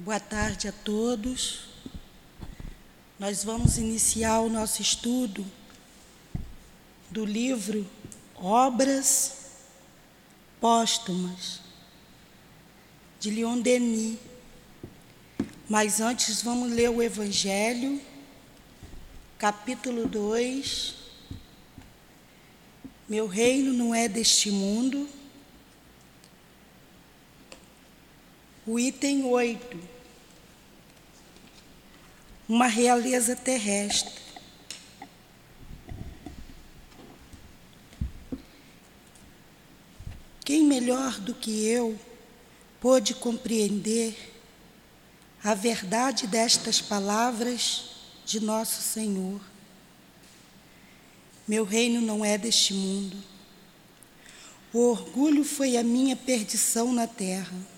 Boa tarde a todos. Nós vamos iniciar o nosso estudo do livro Obras Póstumas, de Leon Denis. Mas antes vamos ler o Evangelho, capítulo 2. Meu reino não é deste mundo. O item 8. Uma realeza terrestre. Quem melhor do que eu pôde compreender a verdade destas palavras de nosso Senhor? Meu reino não é deste mundo. O orgulho foi a minha perdição na terra.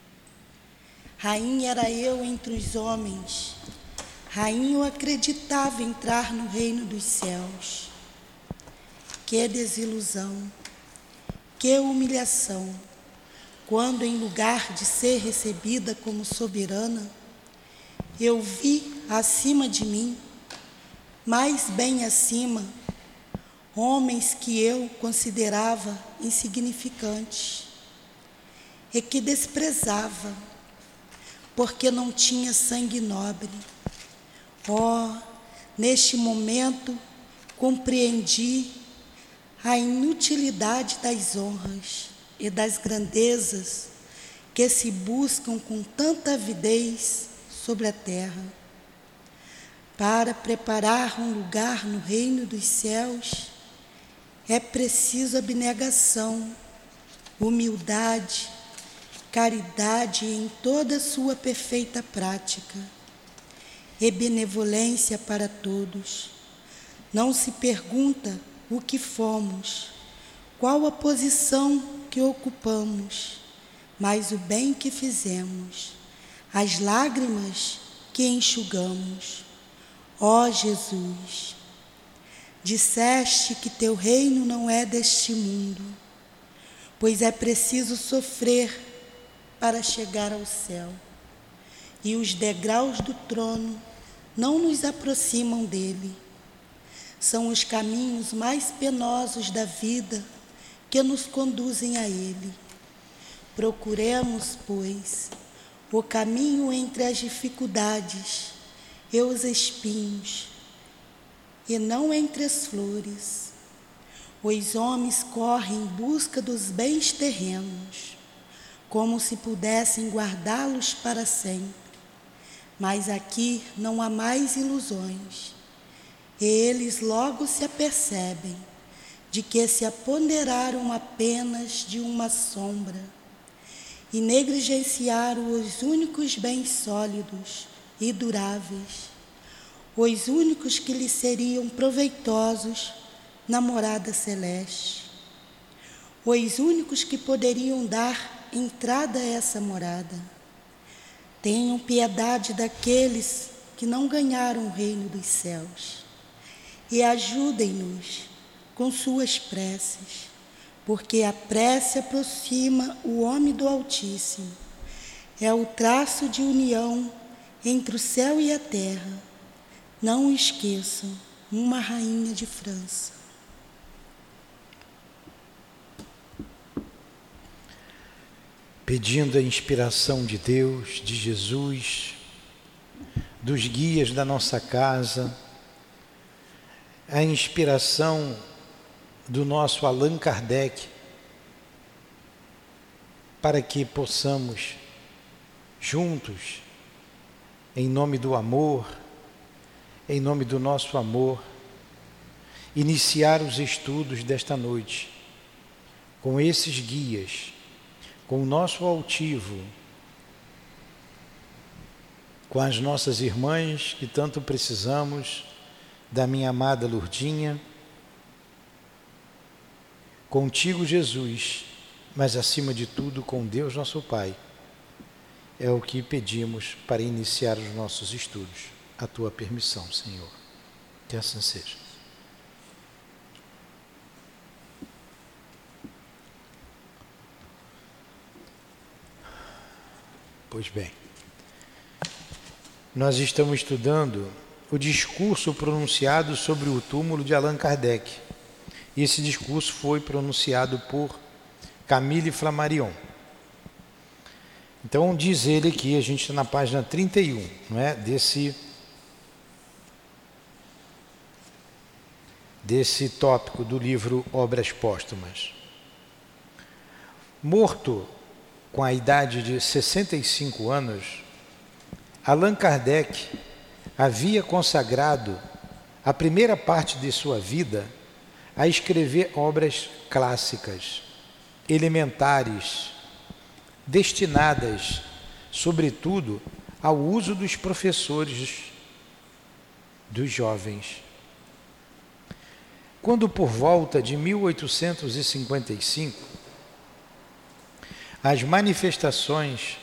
Rainha era eu entre os homens. Rainha eu acreditava entrar no reino dos céus. Que desilusão, que humilhação, quando em lugar de ser recebida como soberana, eu vi acima de mim, mais bem acima, homens que eu considerava insignificantes e que desprezava porque não tinha sangue nobre. Oh, neste momento compreendi a inutilidade das honras e das grandezas que se buscam com tanta avidez sobre a terra. Para preparar um lugar no reino dos céus, é preciso abnegação, humildade, caridade em toda sua perfeita prática e benevolência para todos. Não se pergunta o que fomos, qual a posição que ocupamos, mas o bem que fizemos, as lágrimas que enxugamos. Ó Jesus, disseste que teu reino não é deste mundo, pois é preciso sofrer para chegar ao céu. E os degraus do trono não nos aproximam dele. São os caminhos mais penosos da vida que nos conduzem a ele. Procuremos, pois, o caminho entre as dificuldades e os espinhos, e não entre as flores. Os homens correm em busca dos bens terrenos como se pudessem guardá-los para sempre. Mas aqui não há mais ilusões. Eles logo se apercebem de que se apoderaram apenas de uma sombra e negligenciaram os únicos bens sólidos e duráveis, os únicos que lhes seriam proveitosos na morada celeste, os únicos que poderiam dar entrada a essa morada. Tenham piedade daqueles que não ganharam o reino dos céus e ajudem-nos com suas preces, porque a prece aproxima o homem do Altíssimo. É o traço de união entre o céu e a terra. Não esqueçam, uma rainha de França. Pedindo a inspiração de Deus, de Jesus, dos guias da nossa casa, a inspiração do nosso Allan Kardec, para que possamos, juntos, em nome do amor, em nome do nosso amor, iniciar os estudos desta noite com esses guias com o nosso altivo, com as nossas irmãs que tanto precisamos, da minha amada Lurdinha, contigo, Jesus, mas acima de tudo com Deus nosso Pai. É o que pedimos para iniciar os nossos estudos. A tua permissão, Senhor. Que assim seja. Pois bem, nós estamos estudando o discurso pronunciado sobre o túmulo de Allan Kardec. E esse discurso foi pronunciado por Camille Flammarion. Então diz ele aqui, a gente está na página 31, não é? desse, desse tópico do livro Obras Póstumas. Morto com a idade de 65 anos, Allan Kardec havia consagrado a primeira parte de sua vida a escrever obras clássicas, elementares, destinadas, sobretudo, ao uso dos professores dos jovens. Quando, por volta de 1855, as manifestações.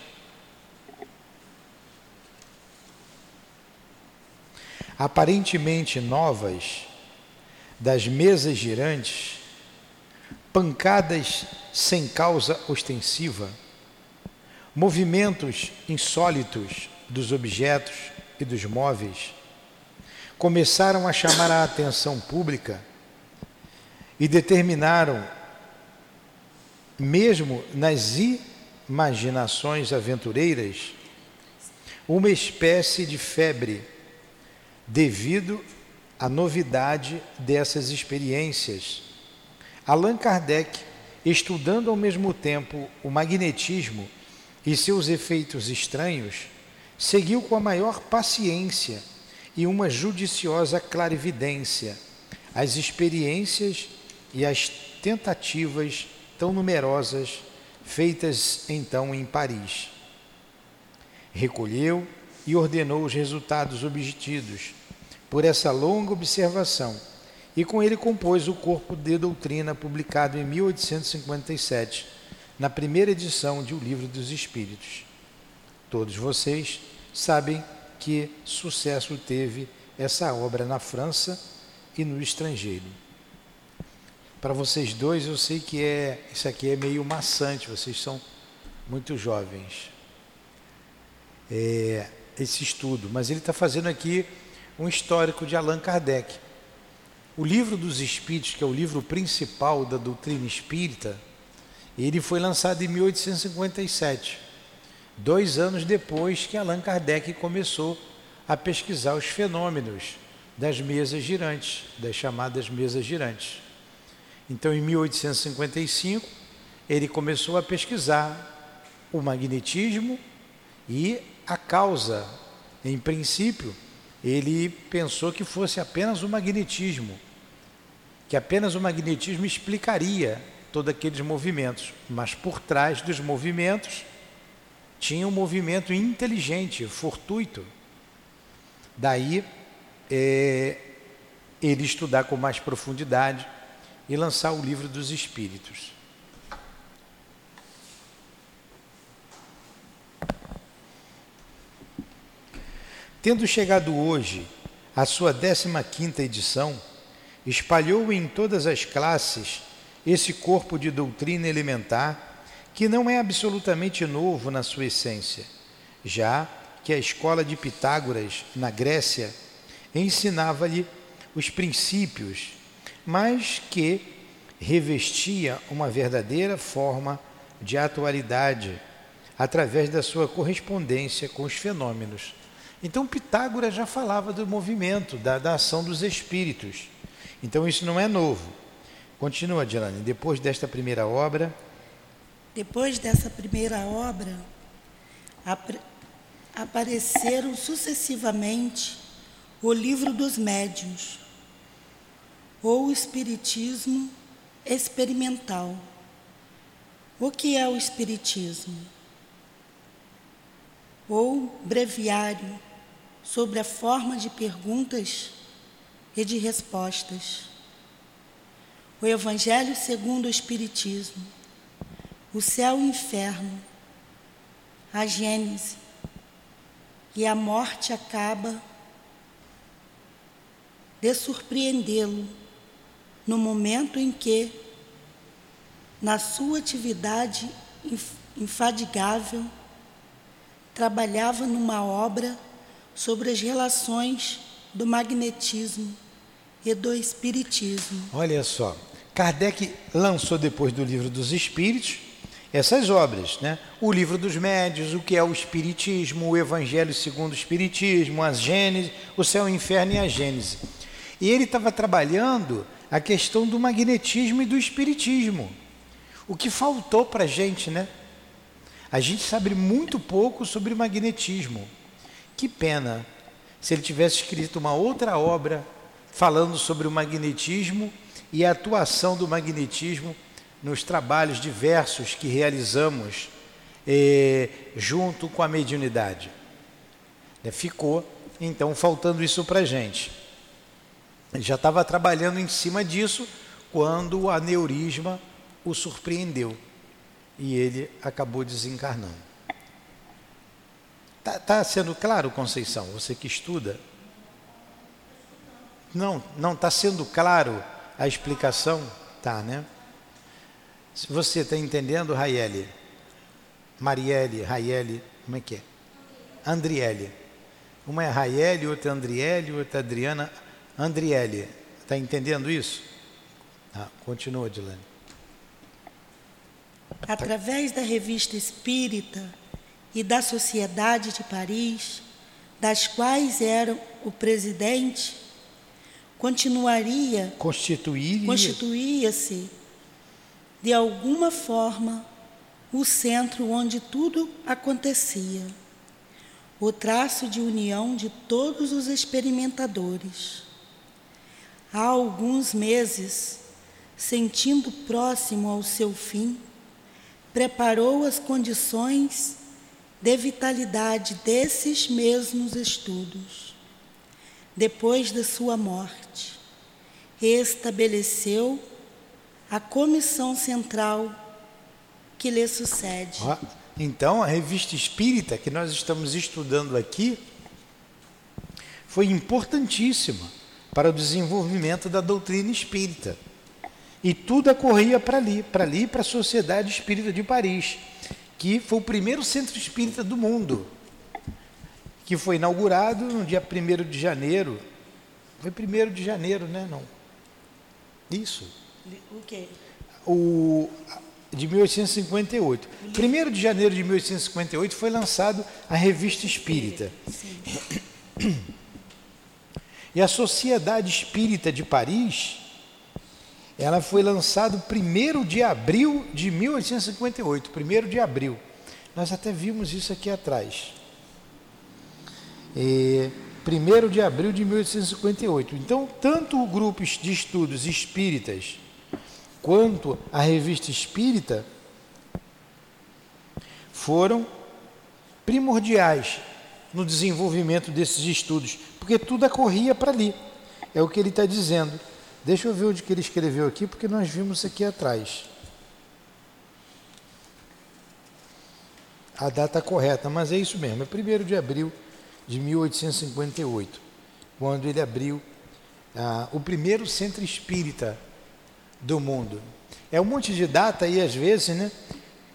Aparentemente novas das mesas girantes, pancadas sem causa ostensiva, movimentos insólitos dos objetos e dos móveis, começaram a chamar a atenção pública e determinaram mesmo nas imaginações aventureiras, uma espécie de febre devido à novidade dessas experiências. Allan Kardec, estudando ao mesmo tempo o magnetismo e seus efeitos estranhos, seguiu com a maior paciência e uma judiciosa clarividência as experiências e as tentativas tão numerosas feitas então em Paris. Recolheu e ordenou os resultados obtidos por essa longa observação e com ele compôs o corpo de doutrina publicado em 1857, na primeira edição de O Livro dos Espíritos. Todos vocês sabem que sucesso teve essa obra na França e no estrangeiro. Para vocês dois, eu sei que é isso aqui é meio maçante, vocês são muito jovens. É, esse estudo, mas ele está fazendo aqui um histórico de Allan Kardec. O livro dos Espíritos, que é o livro principal da doutrina espírita, ele foi lançado em 1857, dois anos depois que Allan Kardec começou a pesquisar os fenômenos das mesas girantes, das chamadas mesas girantes. Então, em 1855, ele começou a pesquisar o magnetismo e a causa. Em princípio, ele pensou que fosse apenas o magnetismo, que apenas o magnetismo explicaria todos aqueles movimentos, mas por trás dos movimentos tinha um movimento inteligente, fortuito. Daí é, ele estudar com mais profundidade e lançar o livro dos Espíritos. Tendo chegado hoje à sua 15ª edição, espalhou em todas as classes esse corpo de doutrina elementar que não é absolutamente novo na sua essência, já que a escola de Pitágoras, na Grécia, ensinava-lhe os princípios mas que revestia uma verdadeira forma de atualidade através da sua correspondência com os fenômenos. Então Pitágoras já falava do movimento, da, da ação dos espíritos. Então isso não é novo. Continua, Dilane. Depois desta primeira obra. Depois dessa primeira obra, apareceram sucessivamente o livro dos médiuns, ou espiritismo experimental. O que é o espiritismo? Ou breviário sobre a forma de perguntas e de respostas. O Evangelho segundo o Espiritismo, o céu e o inferno, a Gênese e a morte acaba de surpreendê-lo no momento em que, na sua atividade infadigável, trabalhava numa obra sobre as relações do magnetismo e do espiritismo. Olha só, Kardec lançou depois do livro dos Espíritos essas obras, né? O livro dos médios, o que é o espiritismo, o evangelho segundo o espiritismo, a Gênese, o céu, o inferno e a Gênese. E ele estava trabalhando a questão do magnetismo e do espiritismo. O que faltou para a gente, né? A gente sabe muito pouco sobre magnetismo. Que pena se ele tivesse escrito uma outra obra falando sobre o magnetismo e a atuação do magnetismo nos trabalhos diversos que realizamos eh, junto com a mediunidade. Né, ficou, então, faltando isso para a gente. Ele já estava trabalhando em cima disso quando o aneurisma o surpreendeu e ele acabou desencarnando. Está tá sendo claro, Conceição, você que estuda? Não, não está sendo claro a explicação? Tá, né? Você está entendendo, Raiele, Marielle, Raiele, como é que é? Andriele. Uma é Raiele, outra é Andriele, outra é Adriana. Andriele, está entendendo isso? Ah, continua, Dilane. Através da revista Espírita e da Sociedade de Paris, das quais era o presidente, continuaria constituiria constituía-se de alguma forma o centro onde tudo acontecia, o traço de união de todos os experimentadores. Há alguns meses, sentindo próximo ao seu fim, preparou as condições de vitalidade desses mesmos estudos. Depois da sua morte, estabeleceu a comissão central que lhe sucede. Então, a revista espírita que nós estamos estudando aqui foi importantíssima para o desenvolvimento da doutrina espírita. E tudo ocorria para ali, para ali, para a Sociedade Espírita de Paris, que foi o primeiro centro espírita do mundo, que foi inaugurado no dia 1 de janeiro. Foi 1 de janeiro, né? Não. Isso. O quê? O, de 1858. 1 de janeiro de 1858 foi lançado a Revista Espírita. Sim. E a Sociedade Espírita de Paris, ela foi lançada 1 de abril de 1858, 1 de abril. Nós até vimos isso aqui atrás. E, 1 de abril de 1858. Então, tanto o grupo de estudos espíritas quanto a revista espírita foram primordiais no desenvolvimento desses estudos, porque tudo ocorria para ali. É o que ele está dizendo. Deixa eu ver onde que ele escreveu aqui, porque nós vimos aqui atrás. A data correta, mas é isso mesmo, é 1 de abril de 1858, quando ele abriu ah, o primeiro centro espírita do mundo. É um monte de data aí, às vezes, né?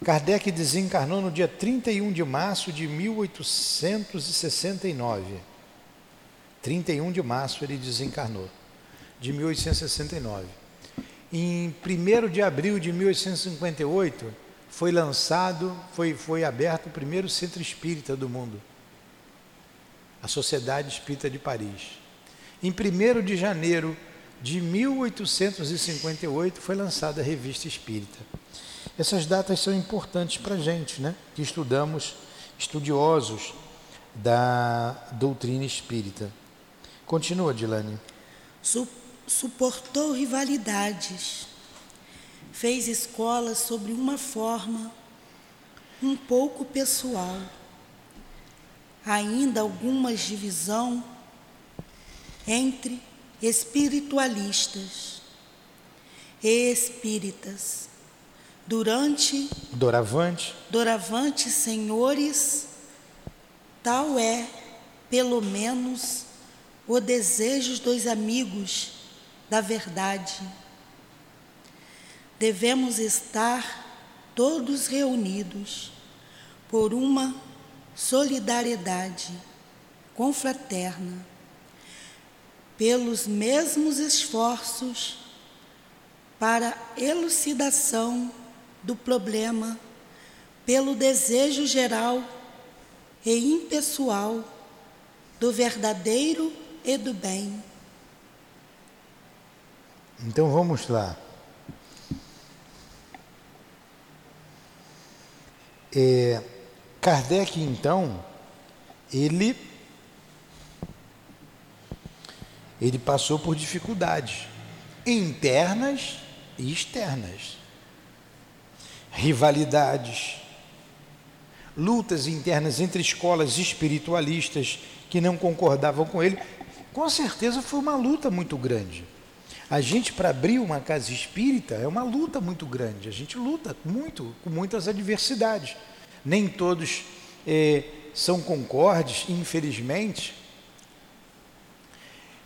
Kardec desencarnou no dia 31 de março de 1869. 31 de março ele desencarnou, de 1869. Em 1 de abril de 1858 foi lançado, foi, foi aberto o primeiro centro espírita do mundo, a Sociedade Espírita de Paris. Em 1 de janeiro de 1858 foi lançada a Revista Espírita. Essas datas são importantes para a gente, né? que estudamos, estudiosos da doutrina espírita. Continua, Dilane. Su suportou rivalidades, fez escola sobre uma forma um pouco pessoal. ainda alguma divisão entre espiritualistas e espíritas. Durante Doravante, doravante senhores, tal é, pelo menos, o desejo dos amigos da verdade. Devemos estar todos reunidos por uma solidariedade confraterna, pelos mesmos esforços para elucidação do problema, pelo desejo geral e impessoal do verdadeiro e do bem. Então vamos lá. É, Kardec, então, ele, ele passou por dificuldades internas e externas, rivalidades, lutas internas entre escolas espiritualistas que não concordavam com ele. Com certeza foi uma luta muito grande. A gente, para abrir uma casa espírita, é uma luta muito grande. A gente luta muito, com muitas adversidades. Nem todos eh, são concordes, infelizmente.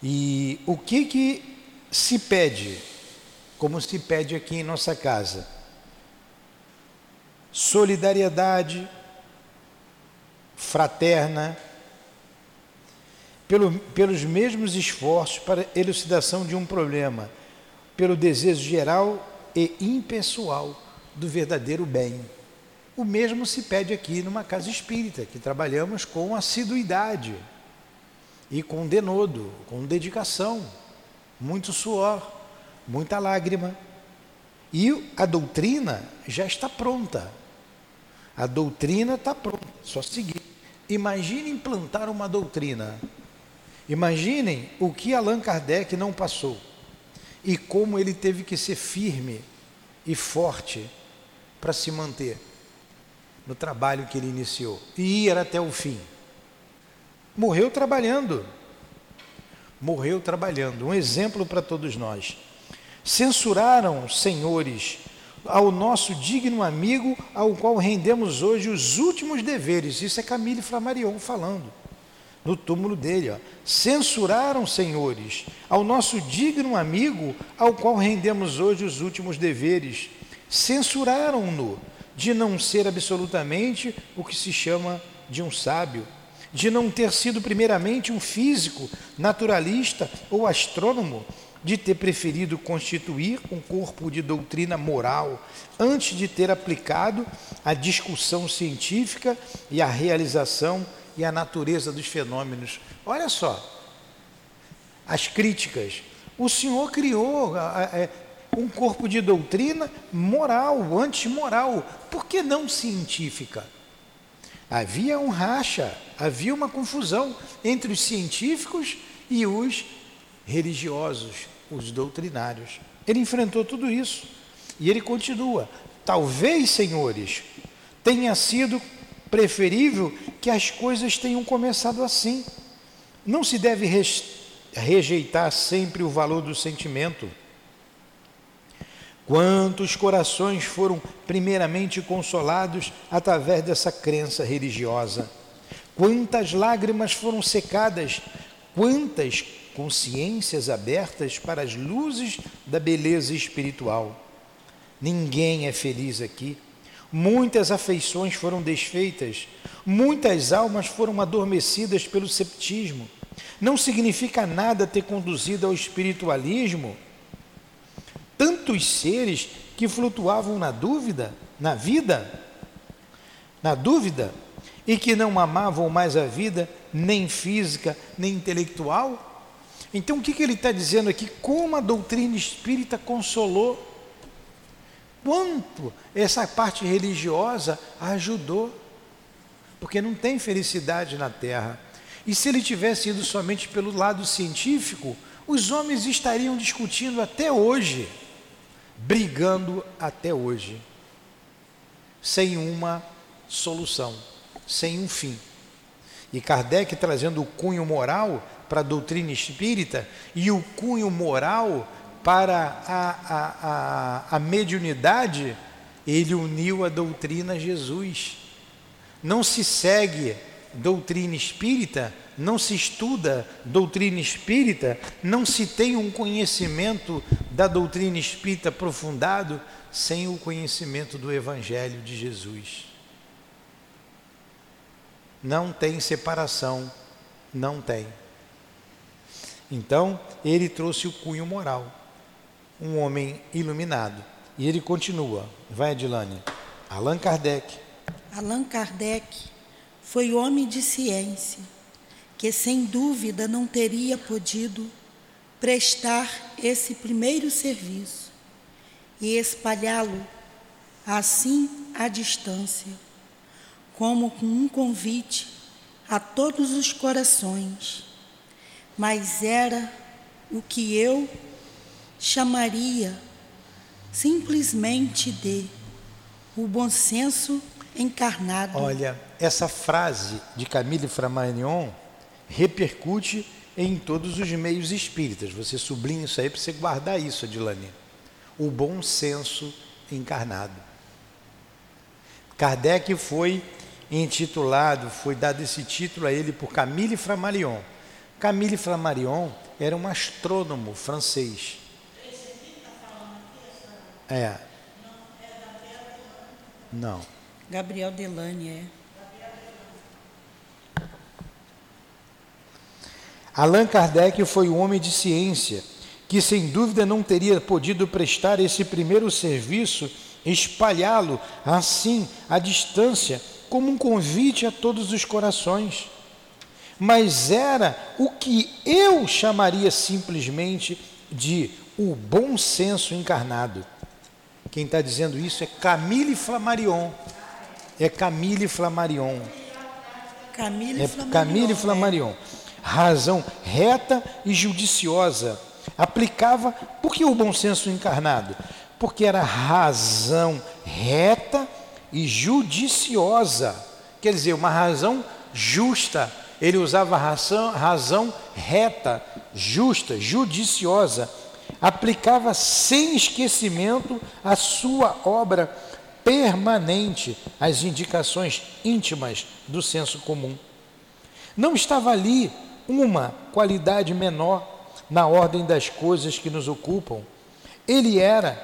E o que, que se pede, como se pede aqui em nossa casa? Solidariedade fraterna, pelo, pelos mesmos esforços para elucidação de um problema, pelo desejo geral e impessoal do verdadeiro bem. O mesmo se pede aqui numa casa espírita, que trabalhamos com assiduidade e com denodo, com dedicação, muito suor, muita lágrima. E a doutrina já está pronta. A doutrina está pronta, só seguir. Imagine implantar uma doutrina Imaginem o que Allan Kardec não passou e como ele teve que ser firme e forte para se manter no trabalho que ele iniciou e ir até o fim. Morreu trabalhando. Morreu trabalhando. Um exemplo para todos nós. Censuraram, senhores, ao nosso digno amigo, ao qual rendemos hoje os últimos deveres. Isso é Camille Flammarion falando no túmulo dele. Ó. Censuraram, senhores, ao nosso digno amigo, ao qual rendemos hoje os últimos deveres. Censuraram-no de não ser absolutamente o que se chama de um sábio, de não ter sido primeiramente um físico, naturalista ou astrônomo, de ter preferido constituir um corpo de doutrina moral antes de ter aplicado a discussão científica e a realização e a natureza dos fenômenos. Olha só, as críticas. O Senhor criou é, um corpo de doutrina moral, antimoral, por que não científica? Havia um racha, havia uma confusão entre os científicos e os religiosos, os doutrinários. Ele enfrentou tudo isso e ele continua. Talvez, senhores, tenha sido preferível que as coisas tenham começado assim. Não se deve rejeitar sempre o valor do sentimento. Quantos corações foram primeiramente consolados através dessa crença religiosa? Quantas lágrimas foram secadas? Quantas consciências abertas para as luzes da beleza espiritual? Ninguém é feliz aqui Muitas afeições foram desfeitas, muitas almas foram adormecidas pelo septismo. Não significa nada ter conduzido ao espiritualismo tantos seres que flutuavam na dúvida, na vida, na dúvida, e que não amavam mais a vida, nem física, nem intelectual. Então, o que, que ele está dizendo aqui? Como a doutrina espírita consolou quanto essa parte religiosa ajudou. Porque não tem felicidade na terra. E se ele tivesse ido somente pelo lado científico, os homens estariam discutindo até hoje, brigando até hoje, sem uma solução, sem um fim. E Kardec trazendo o cunho moral para a doutrina espírita e o cunho moral para a, a, a, a mediunidade, ele uniu a doutrina Jesus. Não se segue doutrina espírita, não se estuda doutrina espírita, não se tem um conhecimento da doutrina espírita aprofundado sem o conhecimento do Evangelho de Jesus. Não tem separação, não tem. Então, ele trouxe o cunho moral, um homem iluminado. E ele continua, vai Adilane, Allan Kardec. Allan Kardec foi homem de ciência, que sem dúvida não teria podido prestar esse primeiro serviço e espalhá-lo assim à distância, como com um convite a todos os corações, mas era o que eu chamaria simplesmente de o bom senso encarnado. Olha, essa frase de Camille Flammarion repercute em todos os meios espíritas. Você sublinha isso aí para você guardar isso, Adilane. O bom senso encarnado. Kardec foi intitulado, foi dado esse título a ele por Camille Flammarion. Camille Flammarion era um astrônomo francês. É. Não. Gabriel Delane, é. Allan Kardec foi um homem de ciência que, sem dúvida, não teria podido prestar esse primeiro serviço, espalhá-lo assim, à distância, como um convite a todos os corações. Mas era o que eu chamaria simplesmente de o bom senso encarnado. Quem está dizendo isso é Camille Flammarion. É Camille Flammarion. Camille é Flammarion. Camille Flammarion. Razão reta e judiciosa. Aplicava, por que o bom senso encarnado? Porque era razão reta e judiciosa. Quer dizer, uma razão justa. Ele usava razão, razão reta, justa, judiciosa aplicava sem esquecimento a sua obra permanente às indicações íntimas do senso comum. Não estava ali uma qualidade menor na ordem das coisas que nos ocupam. Ele era,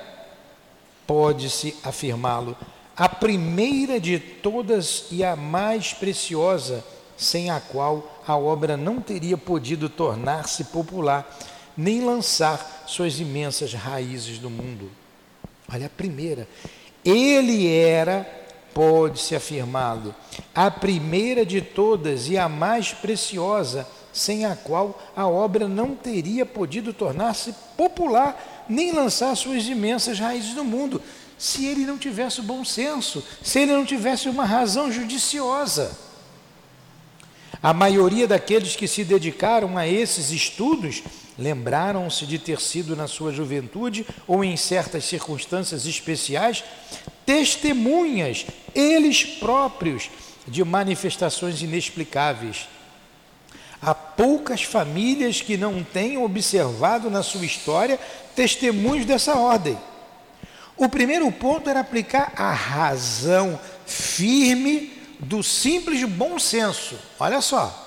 pode-se afirmá-lo, a primeira de todas e a mais preciosa, sem a qual a obra não teria podido tornar-se popular nem lançar suas imensas raízes no mundo. Olha a primeira. Ele era, pode-se afirmá-lo, a primeira de todas e a mais preciosa, sem a qual a obra não teria podido tornar-se popular, nem lançar suas imensas raízes no mundo, se ele não tivesse bom senso, se ele não tivesse uma razão judiciosa. A maioria daqueles que se dedicaram a esses estudos lembraram-se de ter sido na sua juventude ou em certas circunstâncias especiais testemunhas, eles próprios, de manifestações inexplicáveis. Há poucas famílias que não tenham observado na sua história testemunhos dessa ordem. O primeiro ponto era aplicar a razão firme do simples bom senso. Olha só.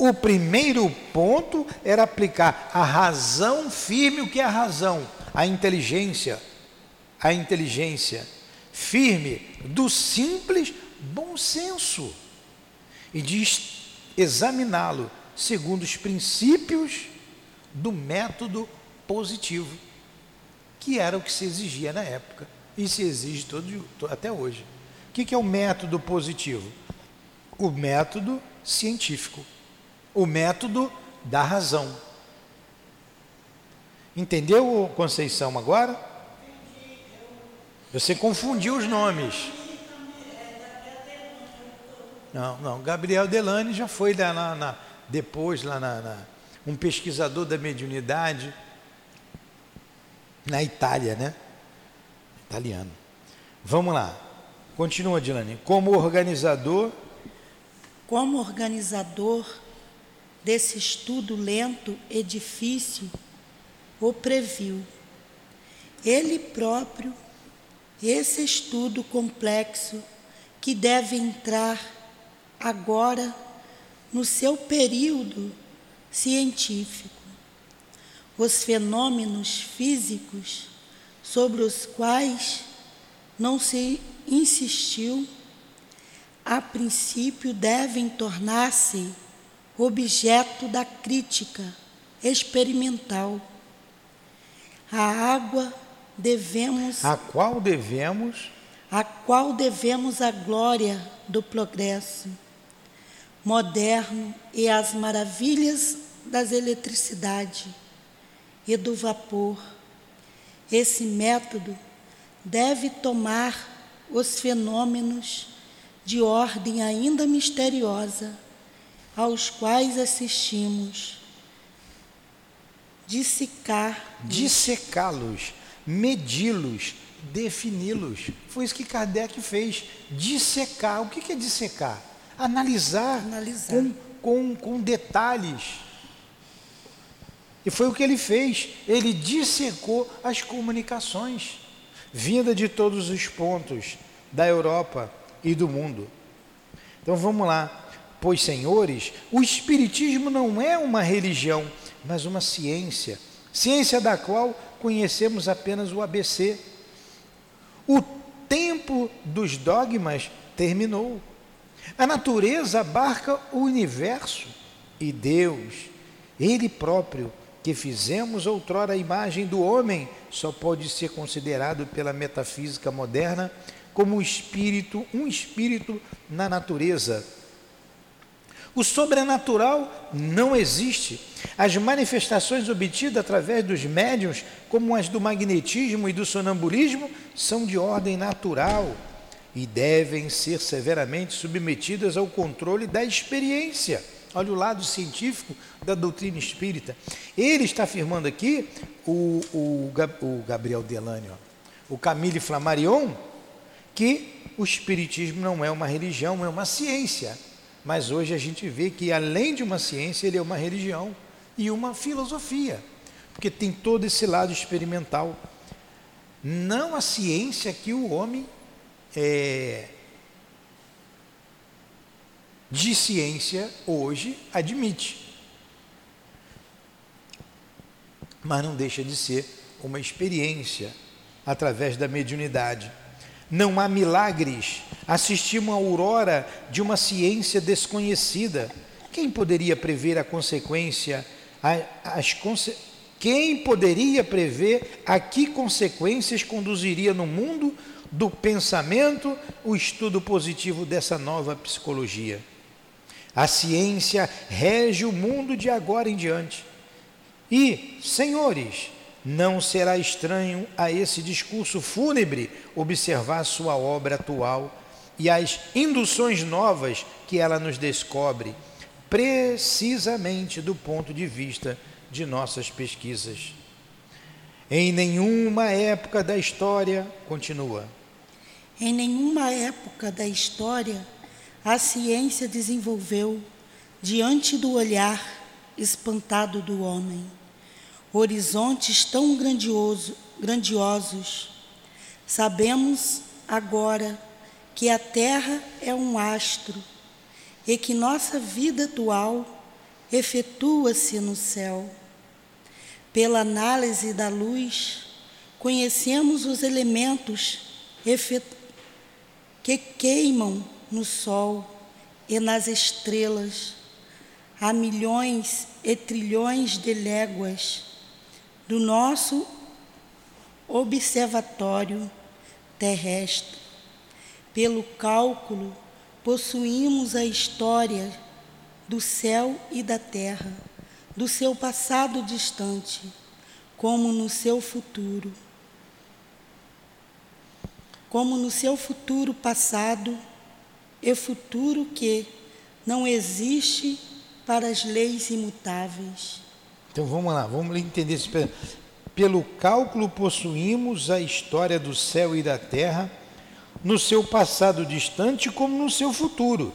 O primeiro ponto era aplicar a razão firme. O que é a razão? A inteligência. A inteligência firme do simples bom senso. E de examiná-lo segundo os princípios do método positivo, que era o que se exigia na época e se exige todo, até hoje. O que é o método positivo? O método científico o método da razão. Entendeu, Conceição, agora? Você confundiu os nomes. Não, não. Gabriel Delane já foi lá na, na depois, lá na, na, um pesquisador da mediunidade na Itália, né? Italiano. Vamos lá. Continua, Dilane. Como organizador como organizador desse estudo lento e difícil, o previu. Ele próprio, esse estudo complexo que deve entrar agora no seu período científico. Os fenômenos físicos sobre os quais não se insistiu, a princípio devem tornar-se objeto da crítica experimental. A água devemos. A qual devemos. A qual devemos a glória do progresso moderno e as maravilhas das eletricidade e do vapor. Esse método deve tomar os fenômenos de ordem ainda misteriosa aos quais assistimos, dissecar, dissecá-los, medi-los, defini-los. Foi isso que Kardec fez, dissecar. O que é dissecar? Analisar, Analisar. Com, com, com detalhes. E foi o que ele fez. Ele dissecou as comunicações, vinda de todos os pontos da Europa e do mundo. Então vamos lá. Pois, senhores, o Espiritismo não é uma religião, mas uma ciência, ciência da qual conhecemos apenas o ABC. O tempo dos dogmas terminou. A natureza abarca o universo e Deus, Ele próprio, que fizemos outrora a imagem do homem, só pode ser considerado pela metafísica moderna como um espírito, um espírito na natureza. O sobrenatural não existe. As manifestações obtidas através dos médiums, como as do magnetismo e do sonambulismo, são de ordem natural e devem ser severamente submetidas ao controle da experiência. Olha o lado científico da doutrina espírita. Ele está afirmando aqui, o, o, o Gabriel Delane, ó, o Camille Flammarion, que o Espiritismo não é uma religião, é uma ciência. Mas hoje a gente vê que, além de uma ciência, ele é uma religião e uma filosofia, porque tem todo esse lado experimental. Não a ciência que o homem é, de ciência hoje admite. Mas não deixa de ser uma experiência através da mediunidade. Não há milagres. Assistimos a aurora de uma ciência desconhecida. Quem poderia prever a consequência, as conse... quem poderia prever a que consequências conduziria no mundo do pensamento o estudo positivo dessa nova psicologia? A ciência rege o mundo de agora em diante. E, senhores, não será estranho a esse discurso fúnebre observar sua obra atual e as induções novas que ela nos descobre, precisamente do ponto de vista de nossas pesquisas. Em nenhuma época da história, continua. Em nenhuma época da história, a ciência desenvolveu diante do olhar espantado do homem horizontes tão grandioso, grandiosos. Sabemos agora que a Terra é um astro e que nossa vida atual efetua-se no céu. Pela análise da luz, conhecemos os elementos que queimam no Sol e nas estrelas, há milhões e trilhões de léguas do nosso observatório terrestre. Pelo cálculo, possuímos a história do céu e da terra, do seu passado distante, como no seu futuro. Como no seu futuro passado e futuro que não existe para as leis imutáveis. Então vamos lá, vamos entender esse Pelo cálculo possuímos a história do céu e da terra, no seu passado distante como no seu futuro.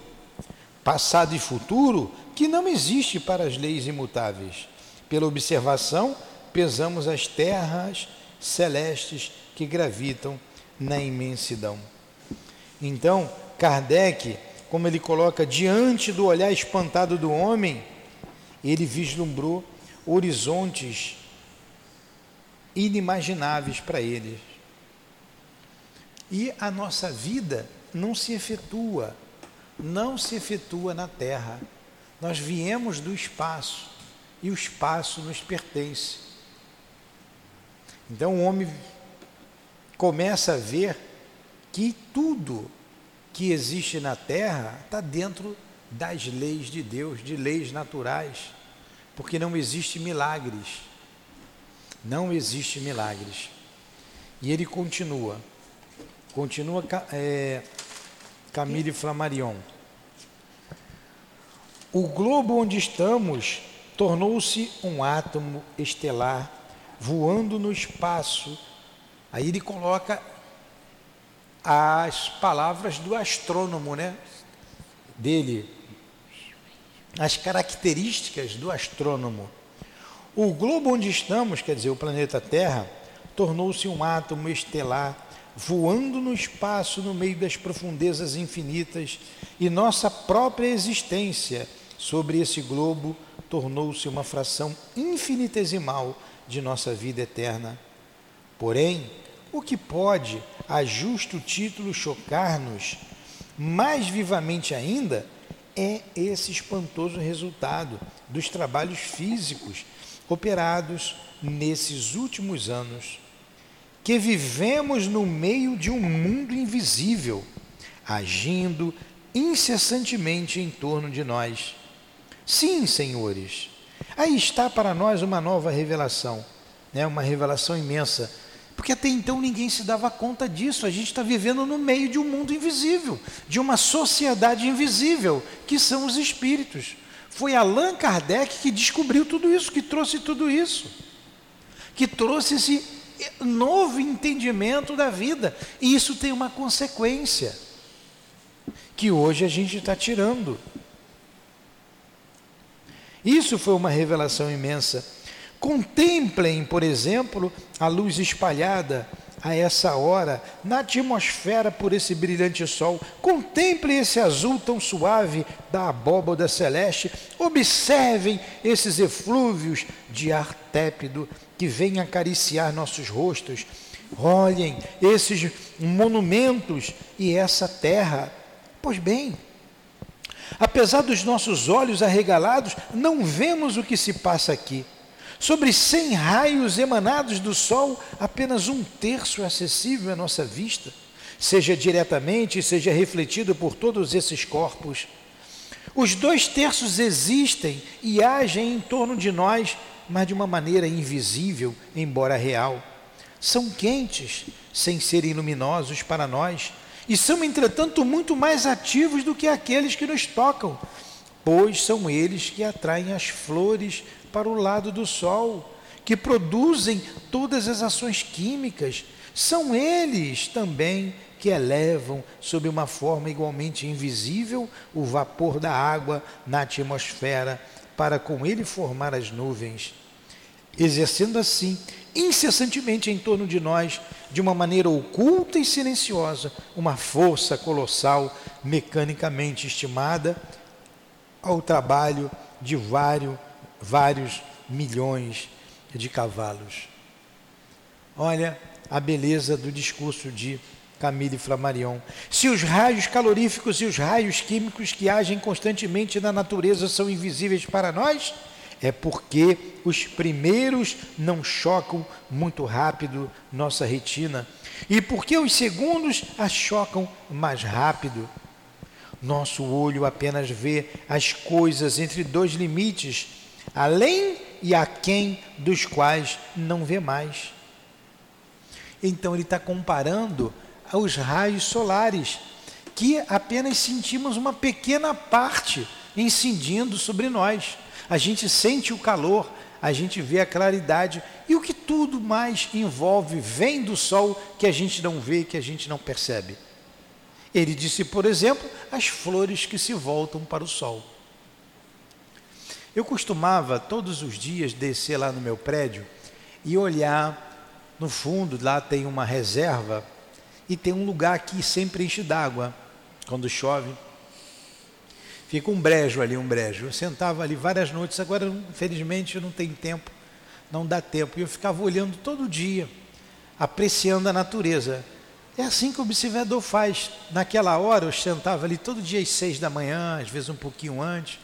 passado e futuro, que não existe para as leis imutáveis. Pela observação, pesamos as terras celestes que gravitam na imensidão. Então, Kardec, como ele coloca diante do olhar espantado do homem, ele vislumbrou horizontes inimagináveis para eles. E a nossa vida não se efetua, não se efetua na Terra. Nós viemos do espaço e o espaço nos pertence. Então o homem começa a ver que tudo que existe na Terra está dentro das leis de Deus, de leis naturais, porque não existe milagres. Não existe milagres. E ele continua, continua é, Camille Flammarion. O globo onde estamos tornou-se um átomo estelar voando no espaço. Aí ele coloca as palavras do astrônomo, né? Dele, as características do astrônomo. O globo onde estamos, quer dizer, o planeta Terra, tornou-se um átomo estelar voando no espaço no meio das profundezas infinitas e nossa própria existência sobre esse globo tornou-se uma fração infinitesimal de nossa vida eterna. Porém, o que pode, a justo título, chocar-nos mais vivamente ainda é esse espantoso resultado dos trabalhos físicos operados nesses últimos anos, que vivemos no meio de um mundo invisível, agindo incessantemente em torno de nós. Sim, senhores, aí está para nós uma nova revelação, né? uma revelação imensa, porque até então ninguém se dava conta disso. A gente está vivendo no meio de um mundo invisível, de uma sociedade invisível, que são os espíritos. Foi Allan Kardec que descobriu tudo isso, que trouxe tudo isso, que trouxe esse novo entendimento da vida. E isso tem uma consequência, que hoje a gente está tirando. Isso foi uma revelação imensa. Contemplem, por exemplo, a luz espalhada a essa hora na atmosfera por esse brilhante sol. Contemple esse azul tão suave da abóboda celeste. Observem esses eflúvios de ar tépido que vêm acariciar nossos rostos. Olhem esses monumentos e essa terra. Pois bem, apesar dos nossos olhos arregalados, não vemos o que se passa aqui Sobre 100 raios emanados do Sol, apenas um terço é acessível à nossa vista, seja diretamente, seja refletido por todos esses corpos. Os dois terços existem e agem em torno de nós, mas de uma maneira invisível, embora real. São quentes, sem serem luminosos para nós, e são, entretanto, muito mais ativos do que aqueles que nos tocam, pois são eles que atraem as flores para o lado do Sol, que produzem todas as ações químicas. São eles também que elevam, sob uma forma igualmente invisível, o vapor da água na atmosfera, para com ele formar as nuvens, exercendo assim incessantemente em torno de nós, de uma maneira oculta e silenciosa, uma força colossal, mecanicamente estimada, ao trabalho de vários vários milhões de cavalos. Olha a beleza do discurso de Camille Flammarion. Se os raios caloríficos e os raios químicos que agem constantemente na natureza são invisíveis para nós, é porque os primeiros não chocam muito rápido nossa retina e porque os segundos a chocam mais rápido. Nosso olho apenas vê as coisas entre dois limites além e aquém dos quais não vê mais. Então ele está comparando aos raios solares, que apenas sentimos uma pequena parte incidindo sobre nós. A gente sente o calor, a gente vê a claridade e o que tudo mais envolve vem do sol que a gente não vê, que a gente não percebe. Ele disse, por exemplo, as flores que se voltam para o sol. Eu costumava todos os dias descer lá no meu prédio e olhar no fundo, lá tem uma reserva e tem um lugar que sempre enche d'água quando chove. Fica um brejo ali, um brejo. Eu sentava ali várias noites, agora infelizmente não tem tempo, não dá tempo. E eu ficava olhando todo dia, apreciando a natureza. É assim que o observador faz. Naquela hora eu sentava ali todo dia às seis da manhã, às vezes um pouquinho antes.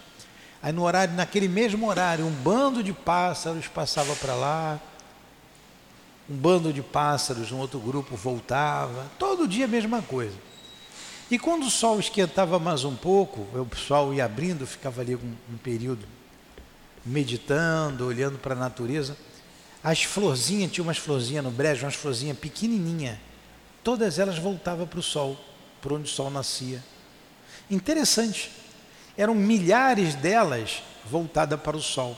Aí no horário, naquele mesmo horário, um bando de pássaros passava para lá, um bando de pássaros, um outro grupo voltava, todo dia a mesma coisa. E quando o sol esquentava mais um pouco, o pessoal ia abrindo, ficava ali um, um período meditando, olhando para a natureza. As florzinhas, tinha umas florzinhas no brejo, umas florzinhas pequenininhas, todas elas voltavam para o sol, para onde o sol nascia. Interessante, eram milhares delas voltadas para o sol.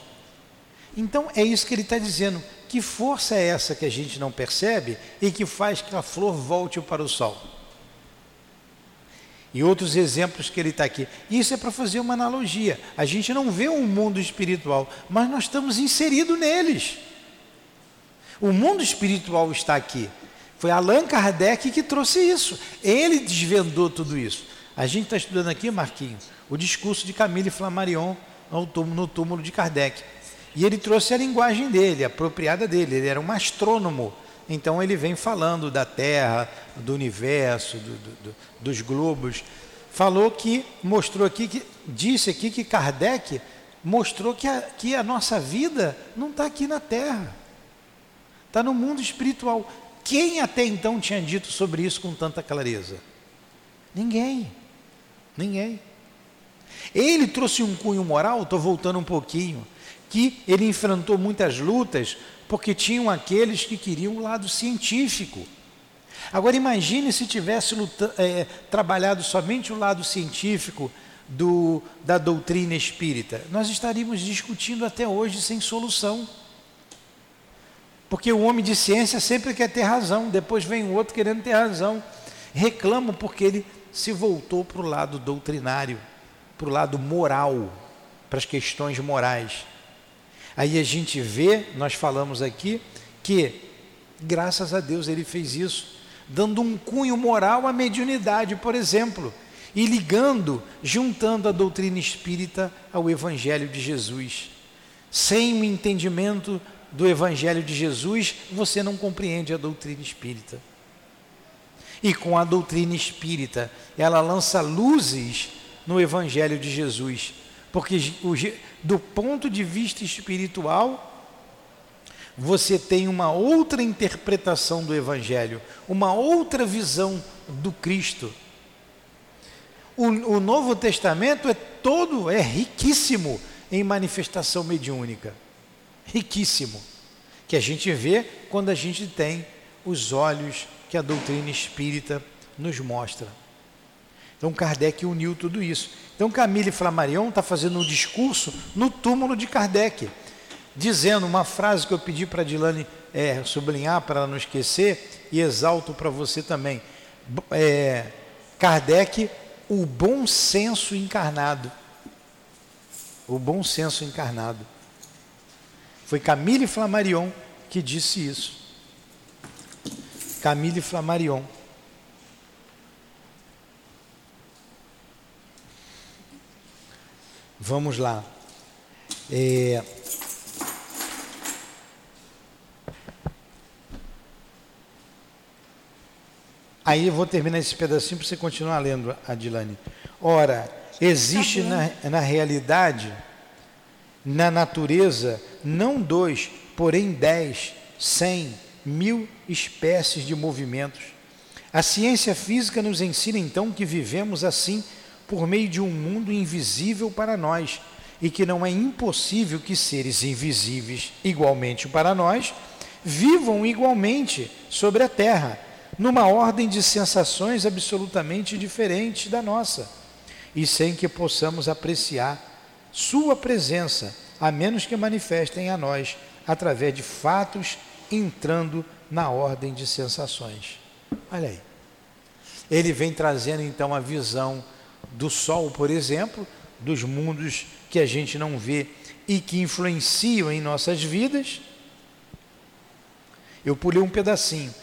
Então é isso que ele está dizendo. Que força é essa que a gente não percebe e que faz que a flor volte para o sol? E outros exemplos que ele está aqui. Isso é para fazer uma analogia. A gente não vê um mundo espiritual, mas nós estamos inseridos neles. O mundo espiritual está aqui. Foi Allan Kardec que trouxe isso. Ele desvendou tudo isso. A gente está estudando aqui, Marquinhos, o discurso de Camille Flammarion no túmulo de Kardec. E ele trouxe a linguagem dele, apropriada dele. Ele era um astrônomo então ele vem falando da Terra, do universo, do, do, dos globos. Falou que, mostrou aqui, que, disse aqui que Kardec mostrou que a, que a nossa vida não está aqui na Terra, está no mundo espiritual. Quem até então tinha dito sobre isso com tanta clareza? Ninguém. Ninguém. Ele trouxe um cunho moral, estou voltando um pouquinho, que ele enfrentou muitas lutas porque tinham aqueles que queriam o lado científico. Agora imagine se tivesse é, trabalhado somente o lado científico do, da doutrina espírita. Nós estaríamos discutindo até hoje sem solução. Porque o homem de ciência sempre quer ter razão, depois vem o outro querendo ter razão. Reclama porque ele se voltou para o lado doutrinário, para o lado moral, para as questões morais. Aí a gente vê, nós falamos aqui, que graças a Deus ele fez isso, dando um cunho moral à mediunidade, por exemplo, e ligando, juntando a doutrina espírita ao Evangelho de Jesus. Sem o entendimento do Evangelho de Jesus, você não compreende a doutrina espírita. E com a doutrina espírita, ela lança luzes no Evangelho de Jesus, porque do ponto de vista espiritual, você tem uma outra interpretação do Evangelho, uma outra visão do Cristo. O, o Novo Testamento é todo, é riquíssimo em manifestação mediúnica. Riquíssimo. Que a gente vê quando a gente tem os olhos que a doutrina espírita nos mostra. Então Kardec uniu tudo isso. Então Camille Flammarion está fazendo um discurso no túmulo de Kardec, dizendo uma frase que eu pedi para Dilane é, sublinhar para ela não esquecer e exalto para você também. É, Kardec, o bom senso encarnado. O bom senso encarnado. Foi Camille Flammarion que disse isso. Camille Flammarion. Vamos lá. É... Aí eu vou terminar esse pedacinho para você continuar lendo, Adilane. Ora, existe na, na realidade, na natureza, não dois, porém dez, cem, mil espécies de movimentos. A ciência física nos ensina então que vivemos assim por meio de um mundo invisível para nós e que não é impossível que seres invisíveis, igualmente para nós, vivam igualmente sobre a Terra, numa ordem de sensações absolutamente diferente da nossa, e sem que possamos apreciar Sua presença, a menos que manifestem a nós através de fatos entrando na ordem de sensações. Olha aí. Ele vem trazendo então a visão do Sol, por exemplo, dos mundos que a gente não vê e que influenciam em nossas vidas. Eu pulei um pedacinho,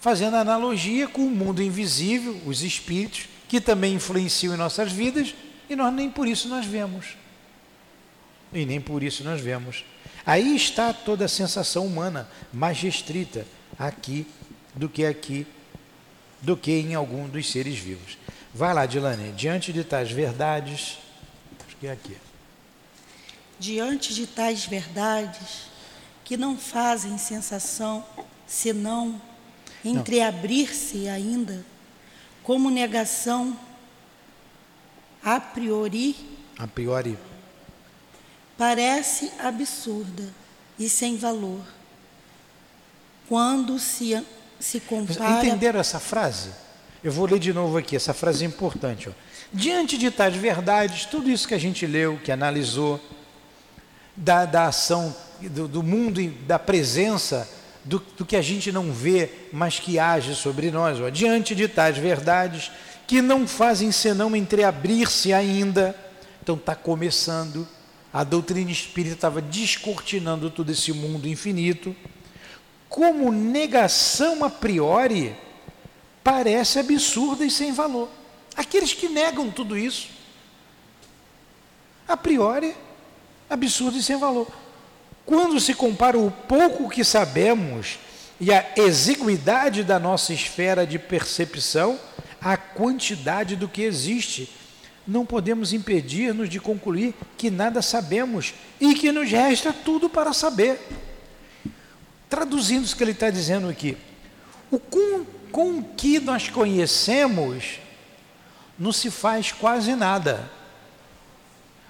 fazendo analogia com o mundo invisível, os espíritos, que também influenciam em nossas vidas e nós nem por isso nós vemos. E nem por isso nós vemos. Aí está toda a sensação humana, mais restrita aqui do que aqui, do que em algum dos seres vivos. Vai lá, Dilane, diante de tais verdades, acho que é aqui. Diante de tais verdades que não fazem sensação senão entreabrir-se ainda como negação a priori, a priori parece absurda e sem valor quando se, se compara. Entenderam essa frase? Eu vou ler de novo aqui, essa frase é importante. Ó. Diante de tais verdades, tudo isso que a gente leu, que analisou, da, da ação, do, do mundo, da presença, do, do, que a gente não vê, mas que age sobre nós. Ó. Diante de tais verdades, que não fazem senão entreabrir-se ainda, então está começando a doutrina espírita estava descortinando todo esse mundo infinito. Como negação a priori, parece absurda e sem valor. Aqueles que negam tudo isso, a priori, absurdo e sem valor. Quando se compara o pouco que sabemos e a exiguidade da nossa esfera de percepção, à quantidade do que existe não podemos impedir-nos de concluir que nada sabemos e que nos resta tudo para saber. Traduzindo o que ele está dizendo aqui, o com, com que nós conhecemos não se faz quase nada,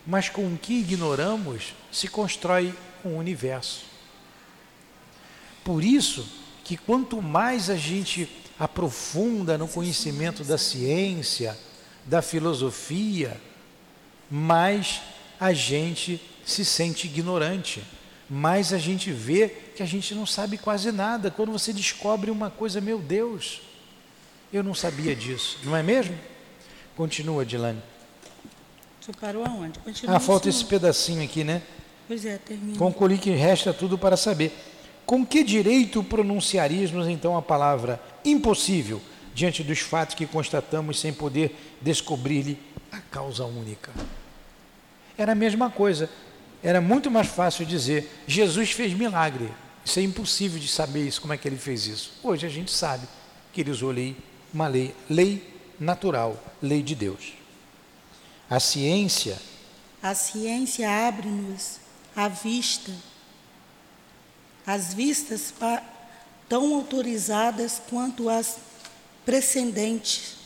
mas com o que ignoramos se constrói um universo. Por isso que quanto mais a gente aprofunda no conhecimento da ciência, da filosofia, mais a gente se sente ignorante, mais a gente vê que a gente não sabe quase nada. Quando você descobre uma coisa, meu Deus, eu não sabia disso, não é mesmo? Continua, Dilane. Você parou aonde? Continua ah, falta esse pedacinho aqui, né? Pois é, termina. Concluí que resta tudo para saber. Com que direito pronunciaríamos então a palavra impossível? Diante dos fatos que constatamos sem poder descobrir-lhe a causa única. Era a mesma coisa. Era muito mais fácil dizer: Jesus fez milagre. Isso é impossível de saber isso, como é que ele fez isso. Hoje a gente sabe que ele usou lei, uma lei, lei natural, lei de Deus. A ciência. A ciência abre-nos a vista, as vistas tão autorizadas quanto as precedente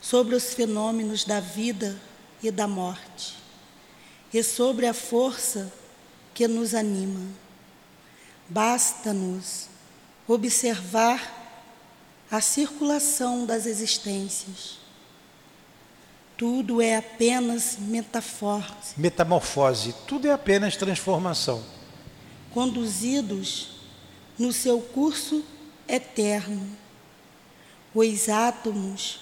sobre os fenômenos da vida e da morte, e sobre a força que nos anima. Basta-nos observar a circulação das existências. Tudo é apenas metamorfose. Metamorfose, tudo é apenas transformação. Conduzidos no seu curso eterno os átomos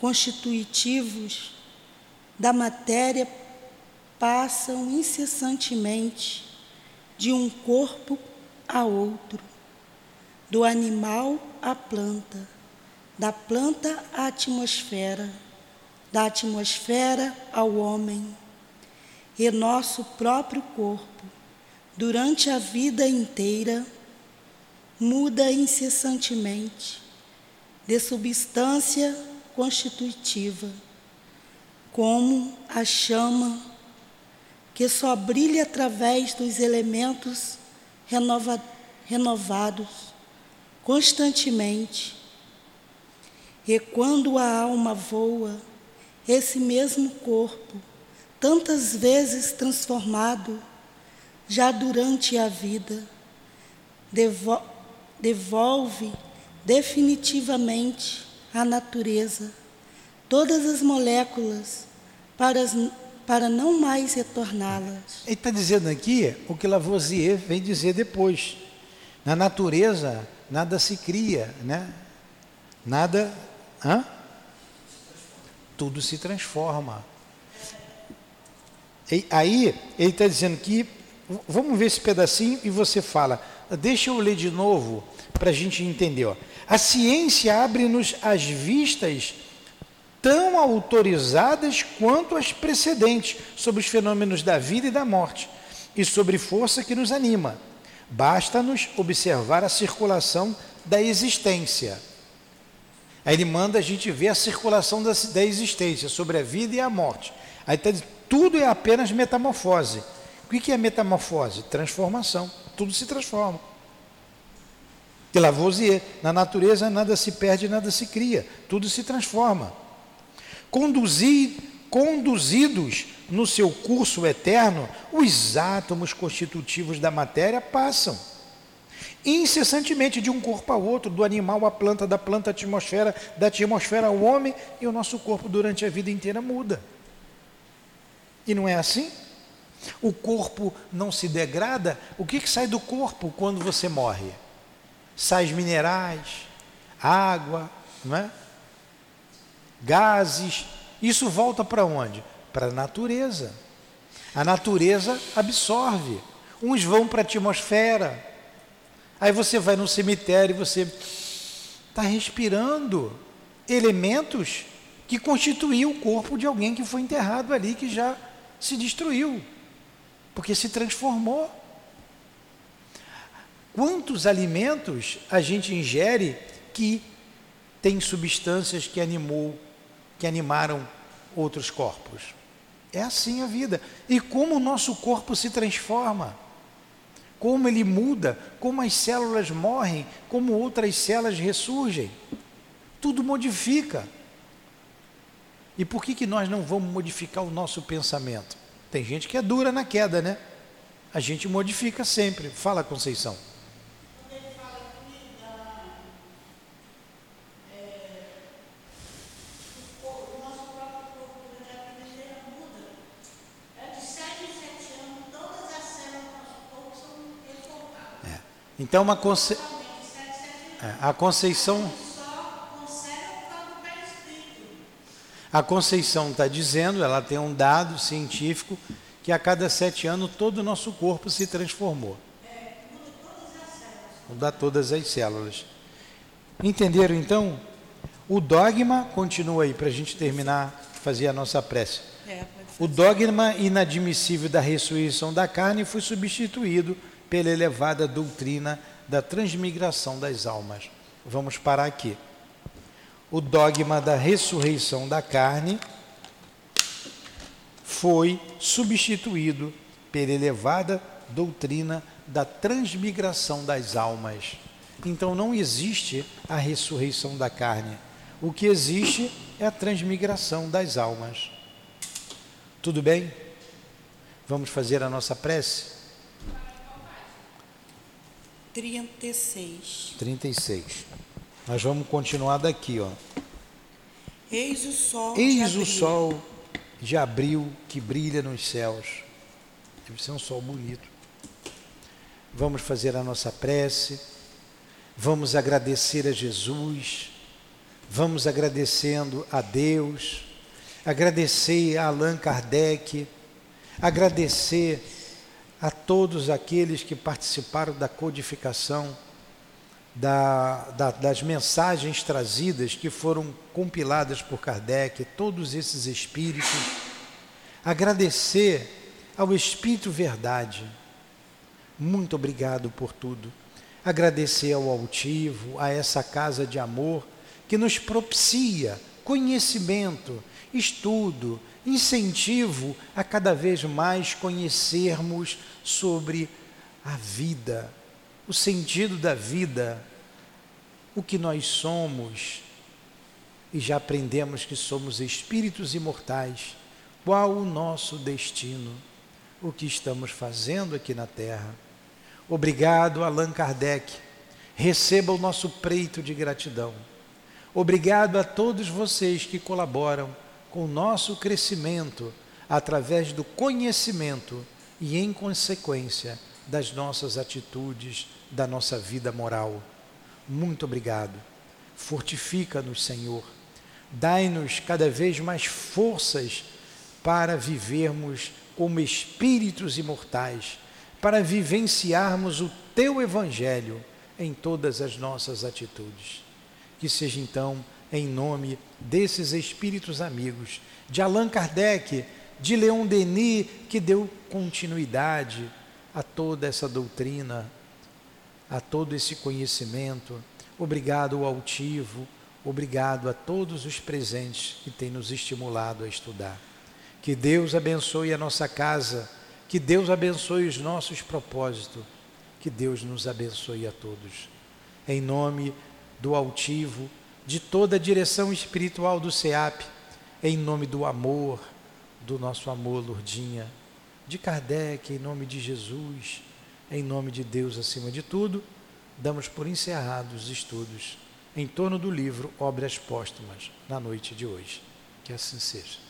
constitutivos da matéria passam incessantemente de um corpo a outro, do animal à planta, da planta à atmosfera, da atmosfera ao homem, e nosso próprio corpo, durante a vida inteira, muda incessantemente de substância constitutiva, como a chama que só brilha através dos elementos renova, renovados constantemente. E quando a alma voa, esse mesmo corpo, tantas vezes transformado, já durante a vida, devolve definitivamente a natureza, todas as moléculas, para, as, para não mais retorná-las. Ele está dizendo aqui o que Lavoisier vem dizer depois. Na natureza, nada se cria, né? Nada. Hã? tudo se transforma. E aí ele está dizendo que, vamos ver esse pedacinho e você fala, deixa eu ler de novo para a gente entender. Ó. A ciência abre-nos as vistas tão autorizadas quanto as precedentes sobre os fenômenos da vida e da morte e sobre força que nos anima. Basta-nos observar a circulação da existência. Aí ele manda a gente ver a circulação da, da existência, sobre a vida e a morte. Aí está tudo é apenas metamorfose. O que é metamorfose? Transformação. Tudo se transforma. De Lavoisier, na natureza nada se perde, nada se cria, tudo se transforma. Conduzidos no seu curso eterno, os átomos constitutivos da matéria passam incessantemente de um corpo ao outro, do animal à planta, da planta à atmosfera, da atmosfera ao homem, e o nosso corpo durante a vida inteira muda. E não é assim? O corpo não se degrada? O que, que sai do corpo quando você morre? Sais minerais, água, não é? gases. Isso volta para onde? Para a natureza. A natureza absorve. Uns vão para a atmosfera, Aí você vai no cemitério e você está respirando elementos que constituíam o corpo de alguém que foi enterrado ali, que já se destruiu, porque se transformou. Quantos alimentos a gente ingere que tem substâncias que animou, que animaram outros corpos? É assim a vida. E como o nosso corpo se transforma como ele muda, como as células morrem, como outras células ressurgem. Tudo modifica. E por que, que nós não vamos modificar o nosso pensamento? Tem gente que é dura na queda, né? A gente modifica sempre. Fala, Conceição. Então, uma conce... É, a Conceição. A Conceição está dizendo, ela tem um dado científico, que a cada sete anos todo o nosso corpo se transformou. Muda todas as células. Entenderam então? O dogma, continua aí para a gente terminar, fazer a nossa prece. É, o dogma inadmissível da ressurreição da carne foi substituído pela elevada doutrina da transmigração das almas. Vamos parar aqui. O dogma da ressurreição da carne foi substituído pela elevada doutrina da transmigração das almas. Então não existe a ressurreição da carne. O que existe é a transmigração das almas. Tudo bem? Vamos fazer a nossa prece? 36. 36. Nós vamos continuar daqui, ó. Eis o sol. Eis o sol de abril que brilha nos céus. Deve ser um sol bonito. Vamos fazer a nossa prece. Vamos agradecer a Jesus. Vamos agradecendo a Deus. Agradecer a Allan Kardec. Agradecer a todos aqueles que participaram da codificação da, da, das mensagens trazidas que foram compiladas por Kardec, todos esses espíritos, agradecer ao Espírito Verdade. Muito obrigado por tudo. Agradecer ao altivo, a essa casa de amor que nos propicia conhecimento, estudo, incentivo a cada vez mais conhecermos sobre a vida, o sentido da vida, o que nós somos. E já aprendemos que somos espíritos imortais. Qual o nosso destino? O que estamos fazendo aqui na Terra? Obrigado, Allan Kardec. Receba o nosso preito de gratidão. Obrigado a todos vocês que colaboram com o nosso crescimento através do conhecimento e, em consequência, das nossas atitudes, da nossa vida moral. Muito obrigado. Fortifica-nos, Senhor. dai-nos cada vez mais forças para vivermos como espíritos imortais, para vivenciarmos o teu evangelho em todas as nossas atitudes. Que seja então em nome desses espíritos amigos, de Allan Kardec, de Leon Denis, que deu continuidade a toda essa doutrina, a todo esse conhecimento. Obrigado ao altivo, obrigado a todos os presentes que têm nos estimulado a estudar. Que Deus abençoe a nossa casa, que Deus abençoe os nossos propósitos, que Deus nos abençoe a todos. Em nome do altivo, de toda a direção espiritual do SEAP, em nome do amor, do nosso amor, Lourdinha, de Kardec, em nome de Jesus, em nome de Deus acima de tudo, damos por encerrados os estudos em torno do livro Obras Póstumas, na noite de hoje. Que assim seja.